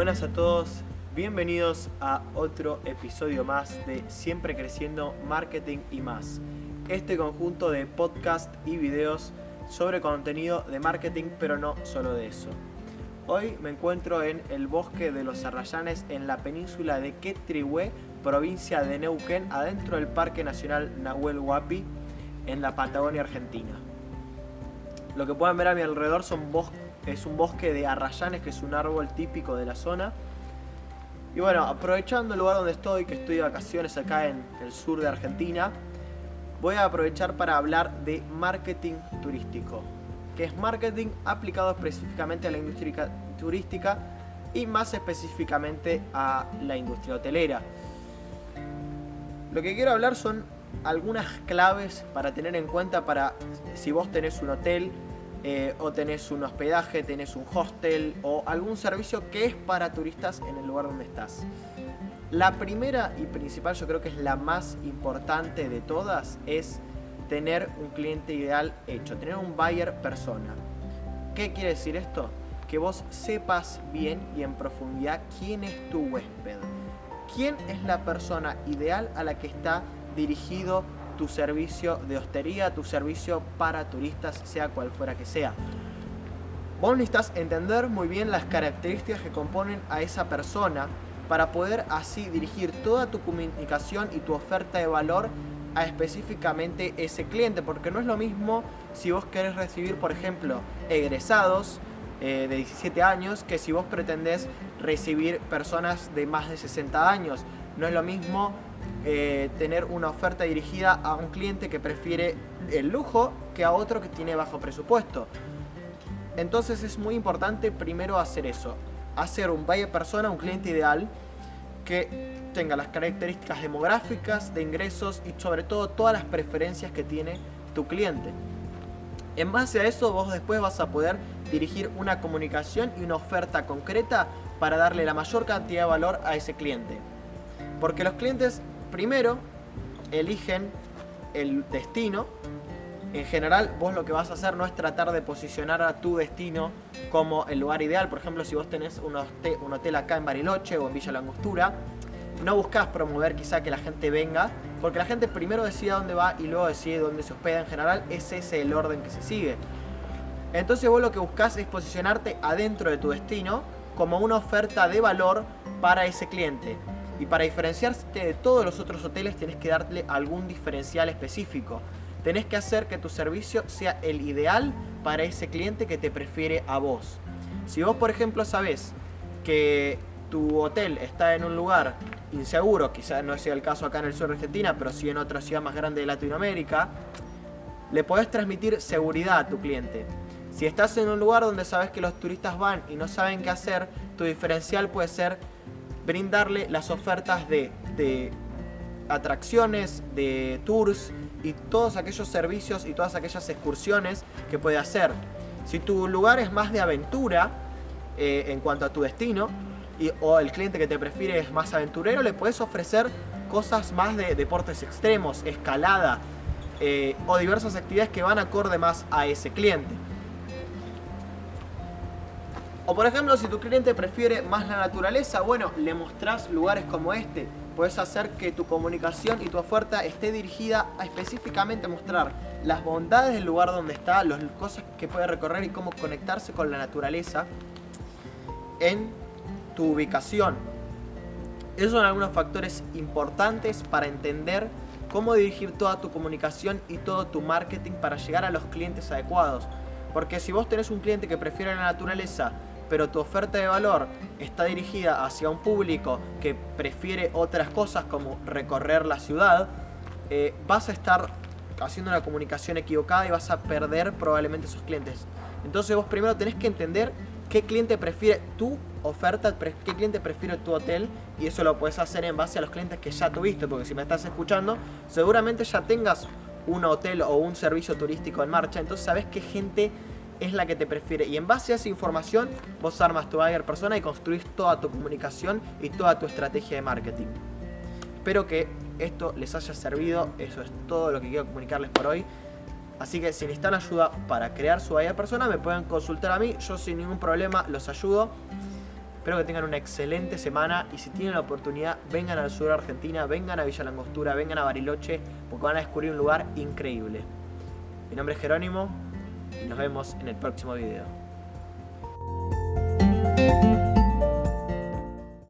Buenas a todos, bienvenidos a otro episodio más de Siempre Creciendo Marketing y más. Este conjunto de podcast y videos sobre contenido de marketing, pero no solo de eso. Hoy me encuentro en el bosque de los Arrayanes en la península de Quetrihué, provincia de Neuquén, adentro del Parque Nacional Nahuel Huapi, en la Patagonia Argentina. Lo que pueden ver a mi alrededor es un bosque de arrayanes, que es un árbol típico de la zona. Y bueno, aprovechando el lugar donde estoy, que estoy de vacaciones acá en el sur de Argentina, voy a aprovechar para hablar de marketing turístico, que es marketing aplicado específicamente a la industria turística y más específicamente a la industria hotelera. Lo que quiero hablar son algunas claves para tener en cuenta para si vos tenés un hotel eh, o tenés un hospedaje, tenés un hostel o algún servicio que es para turistas en el lugar donde estás. La primera y principal, yo creo que es la más importante de todas, es tener un cliente ideal hecho, tener un buyer persona. ¿Qué quiere decir esto? Que vos sepas bien y en profundidad quién es tu huésped. ¿Quién es la persona ideal a la que está dirigido tu servicio de hostería, tu servicio para turistas, sea cual fuera que sea? Vos necesitas entender muy bien las características que componen a esa persona para poder así dirigir toda tu comunicación y tu oferta de valor a específicamente ese cliente, porque no es lo mismo si vos querés recibir, por ejemplo, egresados eh, de 17 años que si vos pretendés recibir personas de más de 60 años. No es lo mismo eh, tener una oferta dirigida a un cliente que prefiere el lujo que a otro que tiene bajo presupuesto. Entonces es muy importante primero hacer eso, hacer un buyer persona, un cliente ideal que tenga las características demográficas, de ingresos y sobre todo todas las preferencias que tiene tu cliente. En base a eso vos después vas a poder dirigir una comunicación y una oferta concreta para darle la mayor cantidad de valor a ese cliente. Porque los clientes primero eligen el destino en general vos lo que vas a hacer no es tratar de posicionar a tu destino como el lugar ideal. Por ejemplo, si vos tenés un hotel, acá en Bariloche o en Villa Langostura, no buscas promover quizá que la gente venga, porque la gente primero decide a dónde va y luego decide dónde se hospeda en general. Ese es el orden que se sigue. Entonces vos lo que buscas es posicionarte adentro de tu destino como una oferta de valor para ese cliente. Y para diferenciarte de todos los otros hoteles tenés que darle algún diferencial específico tenés que hacer que tu servicio sea el ideal para ese cliente que te prefiere a vos. Si vos, por ejemplo, sabés que tu hotel está en un lugar inseguro, quizás no sea el caso acá en el sur de Argentina, pero sí en otra ciudad más grande de Latinoamérica, le podés transmitir seguridad a tu cliente. Si estás en un lugar donde sabes que los turistas van y no saben qué hacer, tu diferencial puede ser brindarle las ofertas de, de atracciones, de tours, y todos aquellos servicios y todas aquellas excursiones que puede hacer. Si tu lugar es más de aventura eh, en cuanto a tu destino, y, o el cliente que te prefiere es más aventurero, le puedes ofrecer cosas más de deportes extremos, escalada eh, o diversas actividades que van acorde más a ese cliente. O por ejemplo, si tu cliente prefiere más la naturaleza, bueno, le mostrás lugares como este, puedes hacer que tu comunicación y tu oferta esté dirigida a específicamente mostrar las bondades del lugar donde está, las cosas que puede recorrer y cómo conectarse con la naturaleza en tu ubicación. Esos son algunos factores importantes para entender cómo dirigir toda tu comunicación y todo tu marketing para llegar a los clientes adecuados. Porque si vos tenés un cliente que prefiere la naturaleza pero tu oferta de valor está dirigida hacia un público que prefiere otras cosas como recorrer la ciudad, eh, vas a estar haciendo una comunicación equivocada y vas a perder probablemente esos clientes. Entonces vos primero tenés que entender qué cliente prefiere tu oferta, qué cliente prefiere tu hotel y eso lo puedes hacer en base a los clientes que ya tuviste, porque si me estás escuchando, seguramente ya tengas un hotel o un servicio turístico en marcha, entonces sabes qué gente es la que te prefiere. Y en base a esa información, vos armas tu buyer persona y construís toda tu comunicación y toda tu estrategia de marketing. Espero que esto les haya servido. Eso es todo lo que quiero comunicarles por hoy. Así que si necesitan ayuda para crear su buyer persona, me pueden consultar a mí. Yo sin ningún problema los ayudo. Espero que tengan una excelente semana y si tienen la oportunidad, vengan al sur de Argentina, vengan a Villa Langostura, vengan a Bariloche, porque van a descubrir un lugar increíble. Mi nombre es Jerónimo nos vemos en el próximo video.